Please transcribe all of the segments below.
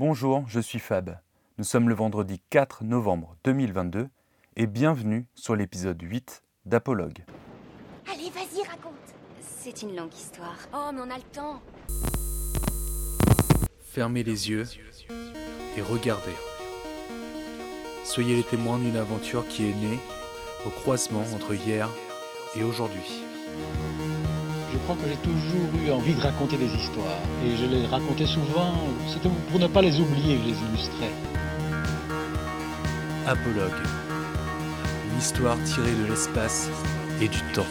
Bonjour, je suis Fab. Nous sommes le vendredi 4 novembre 2022 et bienvenue sur l'épisode 8 d'Apologue. Allez, vas-y, raconte. C'est une longue histoire. Oh, mais on a le temps. Fermez les yeux et regardez. Soyez les témoins d'une aventure qui est née au croisement entre hier et aujourd'hui. Je crois que j'ai toujours eu envie de raconter des histoires. Et je les racontais souvent, c'était pour ne pas les oublier que je les illustrais. Apologue. Une histoire tirée de l'espace et du temps.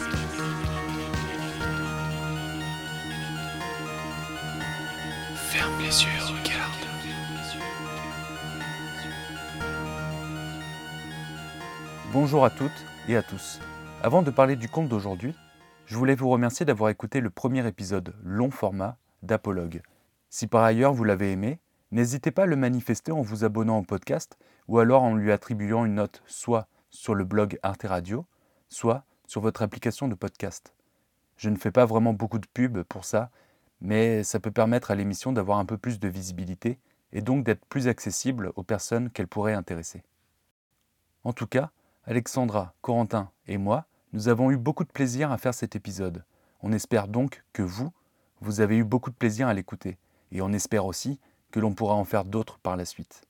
Ferme les yeux, regarde. Bonjour à toutes et à tous. Avant de parler du conte d'aujourd'hui, je voulais vous remercier d'avoir écouté le premier épisode long format d'Apologue. Si par ailleurs vous l'avez aimé, n'hésitez pas à le manifester en vous abonnant au podcast ou alors en lui attribuant une note soit sur le blog Arte Radio, soit sur votre application de podcast. Je ne fais pas vraiment beaucoup de pub pour ça, mais ça peut permettre à l'émission d'avoir un peu plus de visibilité et donc d'être plus accessible aux personnes qu'elle pourrait intéresser. En tout cas, Alexandra, Corentin et moi, nous avons eu beaucoup de plaisir à faire cet épisode. On espère donc que vous, vous avez eu beaucoup de plaisir à l'écouter, et on espère aussi que l'on pourra en faire d'autres par la suite.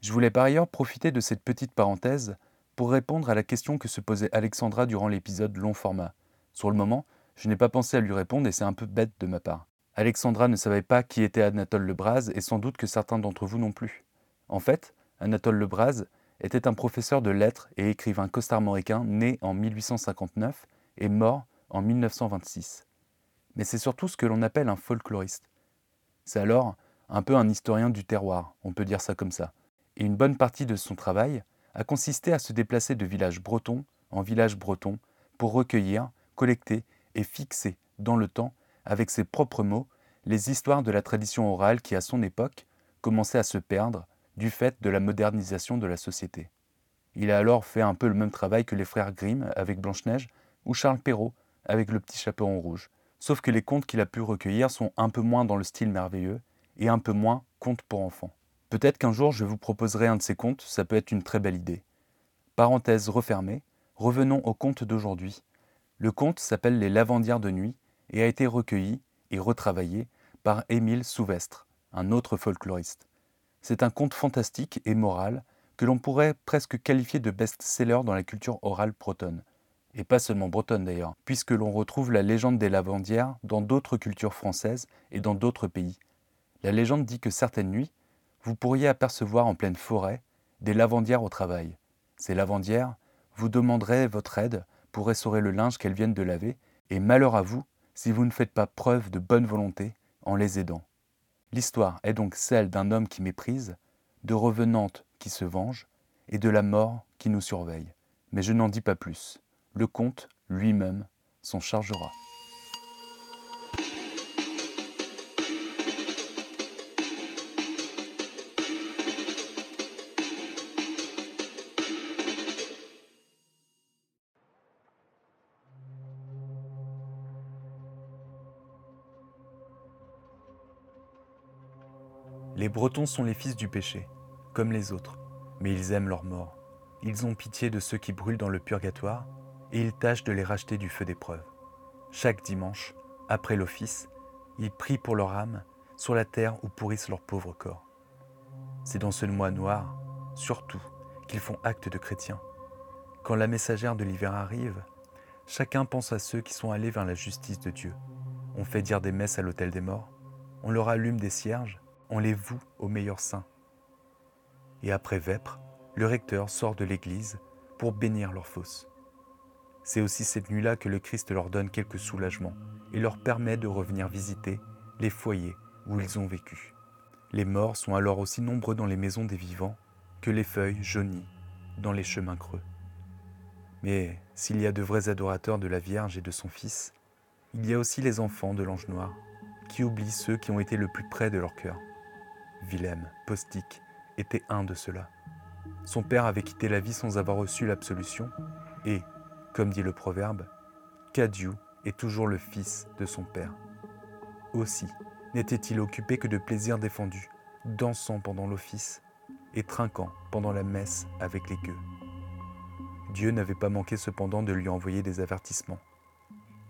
Je voulais par ailleurs profiter de cette petite parenthèse pour répondre à la question que se posait Alexandra durant l'épisode long format. Sur le moment, je n'ai pas pensé à lui répondre et c'est un peu bête de ma part. Alexandra ne savait pas qui était Anatole Lebras et sans doute que certains d'entre vous non plus. En fait, Anatole Lebras était un professeur de lettres et écrivain costarmoricain né en 1859 et mort en 1926. Mais c'est surtout ce que l'on appelle un folkloriste. C'est alors un peu un historien du terroir, on peut dire ça comme ça. Et une bonne partie de son travail a consisté à se déplacer de village breton en village breton pour recueillir, collecter et fixer dans le temps, avec ses propres mots, les histoires de la tradition orale qui, à son époque, commençait à se perdre du fait de la modernisation de la société. Il a alors fait un peu le même travail que les frères Grimm avec Blanche-Neige ou Charles Perrault avec le petit chaperon rouge, sauf que les contes qu'il a pu recueillir sont un peu moins dans le style merveilleux et un peu moins contes pour enfants. Peut-être qu'un jour je vous proposerai un de ces contes, ça peut être une très belle idée. Parenthèse refermée, revenons au conte d'aujourd'hui. Le conte s'appelle Les Lavandières de nuit et a été recueilli et retravaillé par Émile Souvestre, un autre folkloriste. C'est un conte fantastique et moral que l'on pourrait presque qualifier de best-seller dans la culture orale bretonne. Et pas seulement bretonne d'ailleurs, puisque l'on retrouve la légende des lavandières dans d'autres cultures françaises et dans d'autres pays. La légende dit que certaines nuits, vous pourriez apercevoir en pleine forêt des lavandières au travail. Ces lavandières vous demanderaient votre aide pour essorer le linge qu'elles viennent de laver, et malheur à vous si vous ne faites pas preuve de bonne volonté en les aidant. L'histoire est donc celle d'un homme qui méprise, de revenantes qui se vengent, et de la mort qui nous surveille. Mais je n'en dis pas plus. Le comte lui-même s'en chargera. Les Bretons sont les fils du péché, comme les autres, mais ils aiment leur mort. Ils ont pitié de ceux qui brûlent dans le purgatoire, et ils tâchent de les racheter du feu d'épreuve. Chaque dimanche, après l'office, ils prient pour leur âme sur la terre où pourrissent leurs pauvres corps. C'est dans ce mois noir, surtout, qu'ils font acte de chrétiens. Quand la messagère de l'hiver arrive, chacun pense à ceux qui sont allés vers la justice de Dieu. On fait dire des messes à l'autel des morts, on leur allume des cierges, on les voue aux meilleurs saints. Et après vêpres, le recteur sort de l'église pour bénir leurs fosses. C'est aussi cette nuit-là que le Christ leur donne quelques soulagements et leur permet de revenir visiter les foyers où ils ont vécu. Les morts sont alors aussi nombreux dans les maisons des vivants que les feuilles jaunies dans les chemins creux. Mais s'il y a de vrais adorateurs de la Vierge et de son Fils, il y a aussi les enfants de l'ange noir qui oublient ceux qui ont été le plus près de leur cœur. Willem Postic était un de ceux-là. Son père avait quitté la vie sans avoir reçu l'absolution, et, comme dit le proverbe, Cadieu est toujours le fils de son père. Aussi n'était-il occupé que de plaisirs défendus, dansant pendant l'office et trinquant pendant la messe avec les gueux. Dieu n'avait pas manqué cependant de lui envoyer des avertissements.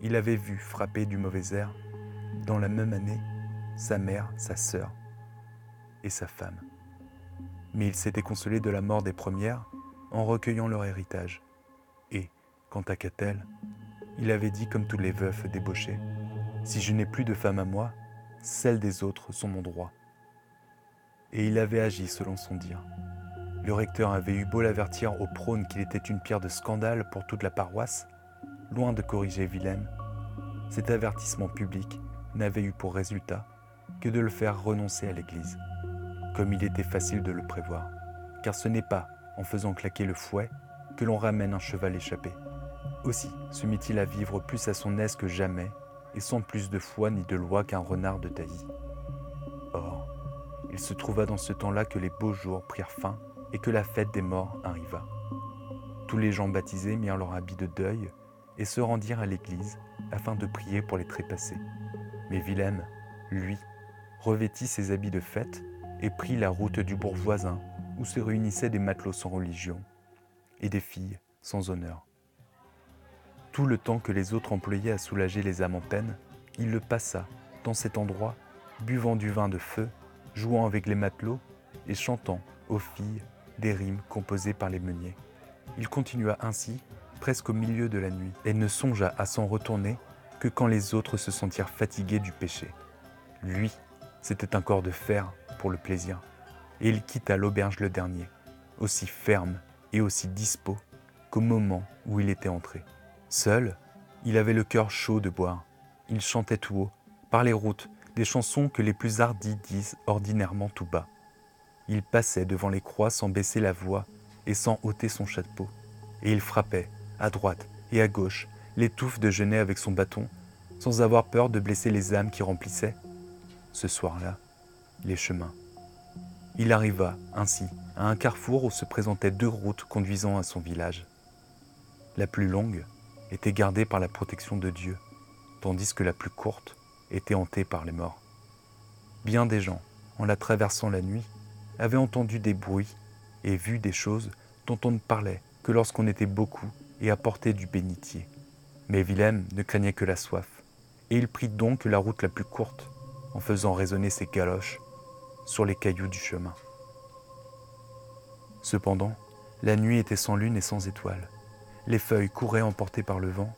Il avait vu frapper du mauvais air, dans la même année, sa mère, sa sœur et sa femme. Mais il s'était consolé de la mort des premières en recueillant leur héritage. Et, quant à Catel, il avait dit comme tous les veufs débauchés, Si je n'ai plus de femme à moi, celles des autres sont mon droit. Et il avait agi selon son dire. Le recteur avait eu beau l'avertir au prône qu'il était une pierre de scandale pour toute la paroisse, loin de corriger Willem, cet avertissement public n'avait eu pour résultat que de le faire renoncer à l'Église, comme il était facile de le prévoir, car ce n'est pas en faisant claquer le fouet que l'on ramène un cheval échappé. Aussi se mit-il à vivre plus à son aise que jamais, et sans plus de foi ni de loi qu'un renard de taillis. Or, il se trouva dans ce temps-là que les beaux jours prirent fin et que la fête des morts arriva. Tous les gens baptisés mirent leur habit de deuil et se rendirent à l'église afin de prier pour les trépassés. Mais Willem, lui, revêtit ses habits de fête et prit la route du bourg voisin où se réunissaient des matelots sans religion et des filles sans honneur. Tout le temps que les autres employaient à soulager les âmes en peine, il le passa dans cet endroit, buvant du vin de feu, jouant avec les matelots et chantant aux filles des rimes composées par les meuniers. Il continua ainsi presque au milieu de la nuit et ne songea à s'en retourner que quand les autres se sentirent fatigués du péché. Lui, c'était un corps de fer pour le plaisir, et il quitta l'auberge le dernier, aussi ferme et aussi dispos qu'au moment où il était entré. Seul, il avait le cœur chaud de boire. Il chantait tout haut, par les routes, des chansons que les plus hardis disent ordinairement tout bas. Il passait devant les croix sans baisser la voix et sans ôter son chapeau, et il frappait, à droite et à gauche, les touffes de genêt avec son bâton, sans avoir peur de blesser les âmes qui remplissaient, ce soir-là, les chemins. Il arriva, ainsi, à un carrefour où se présentaient deux routes conduisant à son village. La plus longue, était gardée par la protection de Dieu, tandis que la plus courte était hantée par les morts. Bien des gens, en la traversant la nuit, avaient entendu des bruits et vu des choses dont on ne parlait que lorsqu'on était beaucoup et apportait du bénitier. Mais Willem ne craignait que la soif, et il prit donc la route la plus courte, en faisant résonner ses galoches sur les cailloux du chemin. Cependant, la nuit était sans lune et sans étoiles. Les feuilles couraient emportées par le vent,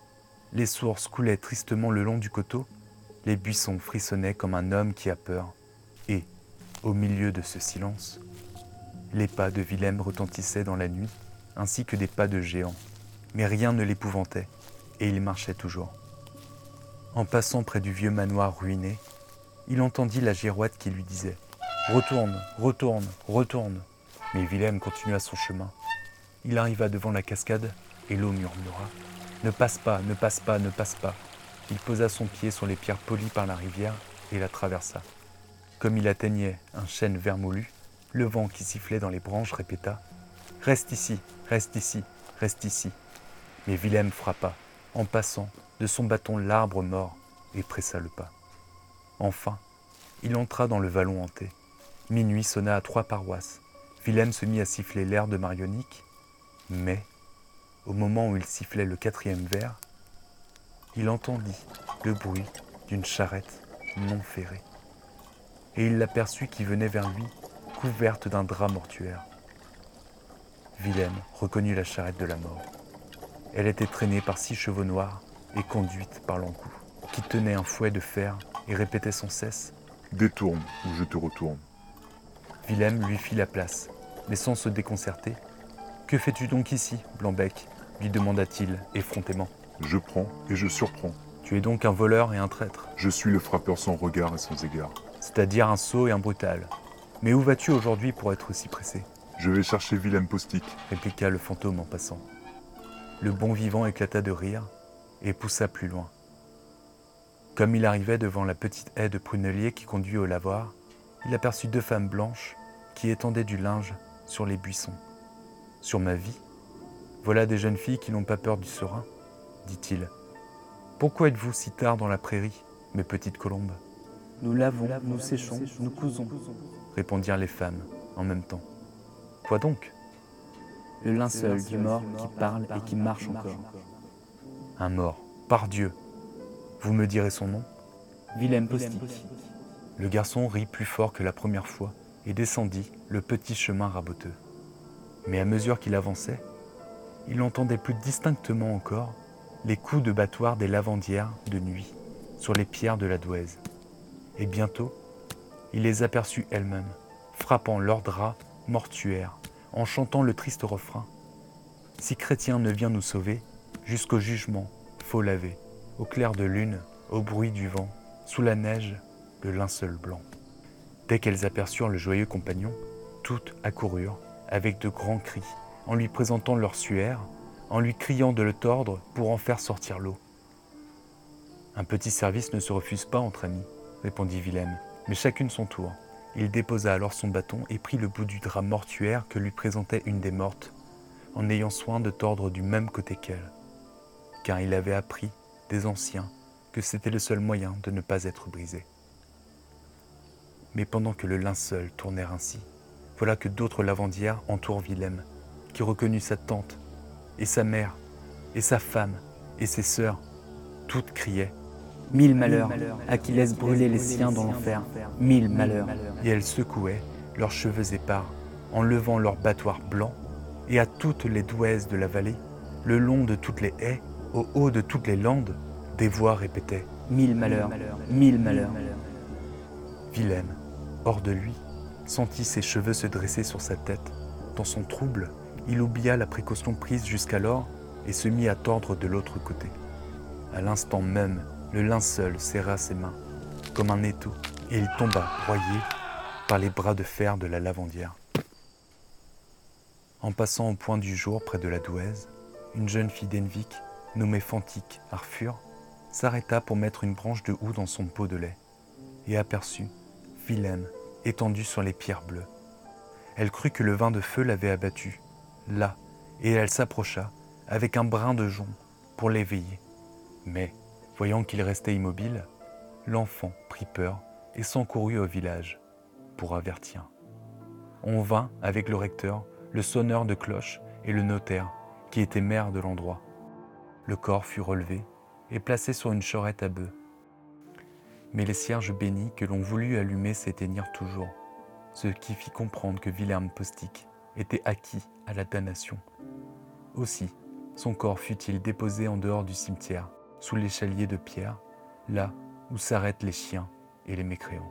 les sources coulaient tristement le long du coteau, les buissons frissonnaient comme un homme qui a peur, et, au milieu de ce silence, les pas de Willem retentissaient dans la nuit, ainsi que des pas de géants, mais rien ne l'épouvantait, et il marchait toujours. En passant près du vieux manoir ruiné, il entendit la girouette qui lui disait ⁇ Retourne, retourne, retourne !⁇ Mais Willem continua son chemin. Il arriva devant la cascade et l'eau murmura Ne passe pas, ne passe pas, ne passe pas. Il posa son pied sur les pierres polies par la rivière et la traversa. Comme il atteignait un chêne vermoulu, le vent qui sifflait dans les branches répéta Reste ici, reste ici, reste ici. Mais Willem frappa, en passant, de son bâton l'arbre mort et pressa le pas. Enfin, il entra dans le vallon hanté. Minuit sonna à trois paroisses. Willem se mit à siffler l'air de Marionique, mais au moment où il sifflait le quatrième verre, il entendit le bruit d'une charrette non ferrée. Et il l'aperçut qui venait vers lui, couverte d'un drap mortuaire. Willem reconnut la charrette de la mort. Elle était traînée par six chevaux noirs et conduite par l'encou, qui tenait un fouet de fer et répétait sans cesse Détourne ou je te retourne. Willem lui fit la place, mais sans se déconcerter. Que fais-tu donc ici, Blanc-Bec lui demanda-t-il effrontément. Je prends et je surprends. Tu es donc un voleur et un traître. Je suis le frappeur sans regard et sans égard. C'est-à-dire un sot et un brutal. Mais où vas-tu aujourd'hui pour être si pressé? Je vais chercher Willem Postic, répliqua le fantôme en passant. Le bon vivant éclata de rire et poussa plus loin. Comme il arrivait devant la petite haie de prunelier qui conduit au lavoir, il aperçut deux femmes blanches qui étendaient du linge sur les buissons. Sur ma vie, voilà des jeunes filles qui n'ont pas peur du serein, dit-il. Pourquoi êtes-vous si tard dans la prairie, mes petites colombes? Nous lavons, nous séchons, nous cousons. répondirent les femmes en même temps. Quoi donc? Le linceul du mort qui parle et qui marche encore. Un mort, par Dieu Vous me direz son nom? Willem Postic. Le garçon rit plus fort que la première fois descendit le petit chemin raboteux. Mais à mesure qu'il avançait, il entendait plus distinctement encore les coups de battoir des lavandières de nuit sur les pierres de la douaise. Et bientôt, il les aperçut elles-mêmes, frappant leurs draps mortuaires, en chantant le triste refrain. Si chrétien ne vient nous sauver, jusqu'au jugement, faut laver, au clair de lune, au bruit du vent, sous la neige, le linceul blanc. Dès qu'elles aperçurent le joyeux compagnon, toutes accoururent avec de grands cris, en lui présentant leur suaire, en lui criant de le tordre pour en faire sortir l'eau. Un petit service ne se refuse pas entre amis, répondit Willem, mais chacune son tour. Il déposa alors son bâton et prit le bout du drap mortuaire que lui présentait une des mortes, en ayant soin de tordre du même côté qu'elle, car il avait appris des anciens que c'était le seul moyen de ne pas être brisé. Mais pendant que le linceul tournait ainsi, voilà que d'autres lavandières entourent Willem, qui reconnut sa tante, et sa mère, et sa femme, et ses sœurs. Toutes criaient Mille malheurs à qui laisse brûler les siens dans l'enfer. Mille malheurs. et elles secouaient leurs cheveux épars en levant leurs battoirs blancs, et à toutes les douaises de la vallée, le long de toutes les haies, au haut de toutes les landes, des voix répétaient Mille malheurs. Mille malheurs. Willem, hors de lui, sentit ses cheveux se dresser sur sa tête. Dans son trouble, il oublia la précaution prise jusqu'alors et se mit à tordre de l'autre côté. À l'instant même, le linceul serra ses mains, comme un étau, et il tomba broyé par les bras de fer de la lavandière. En passant au point du jour près de la douaise, une jeune fille d'Envik, nommée Fantique Arfur, s'arrêta pour mettre une branche de houx dans son pot de lait et aperçut Willem étendu sur les pierres bleues. Elle crut que le vin de feu l'avait abattu, là, et elle s'approcha avec un brin de jonc pour l'éveiller. Mais, voyant qu'il restait immobile, l'enfant prit peur et s'encourut au village pour avertir. On vint avec le recteur, le sonneur de cloche et le notaire, qui était maire de l'endroit. Le corps fut relevé et placé sur une charrette à bœufs. Mais les cierges bénis que l'on voulut allumer s'éteignirent toujours, ce qui fit comprendre que Wilhelm Postic était acquis à la damnation. Aussi, son corps fut-il déposé en dehors du cimetière, sous l'échalier de pierre, là où s'arrêtent les chiens et les mécréants.